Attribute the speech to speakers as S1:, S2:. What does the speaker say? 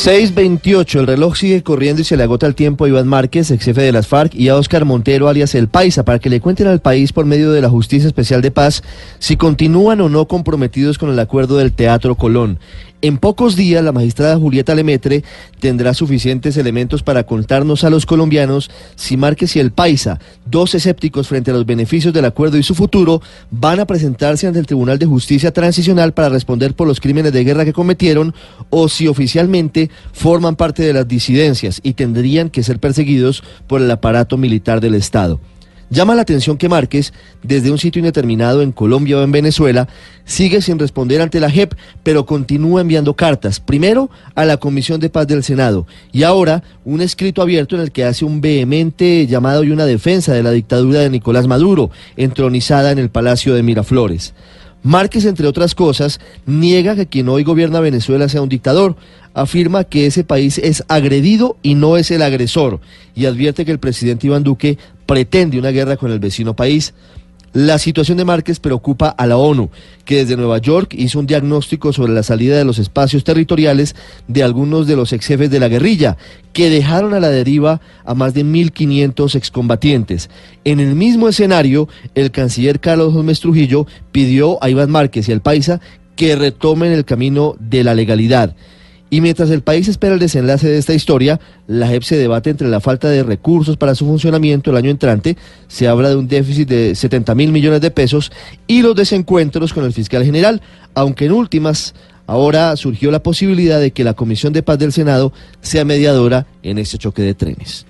S1: 6.28, el reloj sigue corriendo y se le agota el tiempo a Iván Márquez, ex jefe de las FARC, y a Óscar Montero, alias El Paisa, para que le cuenten al país por medio de la Justicia Especial de Paz si continúan o no comprometidos con el acuerdo del Teatro Colón. En pocos días, la magistrada Julieta Lemetre tendrá suficientes elementos para contarnos a los colombianos si Márquez y el Paisa, dos escépticos frente a los beneficios del acuerdo y su futuro, van a presentarse ante el Tribunal de Justicia Transicional para responder por los crímenes de guerra que cometieron o si oficialmente forman parte de las disidencias y tendrían que ser perseguidos por el aparato militar del Estado. Llama la atención que Márquez, desde un sitio indeterminado en Colombia o en Venezuela, sigue sin responder ante la JEP, pero continúa enviando cartas, primero a la Comisión de Paz del Senado y ahora un escrito abierto en el que hace un vehemente llamado y una defensa de la dictadura de Nicolás Maduro, entronizada en el Palacio de Miraflores. Márquez, entre otras cosas, niega que quien hoy gobierna Venezuela sea un dictador, afirma que ese país es agredido y no es el agresor, y advierte que el presidente Iván Duque pretende una guerra con el vecino país. La situación de Márquez preocupa a la ONU, que desde Nueva York hizo un diagnóstico sobre la salida de los espacios territoriales de algunos de los ex jefes de la guerrilla, que dejaron a la deriva a más de 1.500 excombatientes. En el mismo escenario, el canciller Carlos Gómez Trujillo pidió a Iván Márquez y al Paisa que retomen el camino de la legalidad. Y mientras el país espera el desenlace de esta historia, la JEP se debate entre la falta de recursos para su funcionamiento el año entrante, se habla de un déficit de 70 mil millones de pesos, y los desencuentros con el fiscal general, aunque en últimas, ahora surgió la posibilidad de que la Comisión de Paz del Senado sea mediadora en este choque de trenes.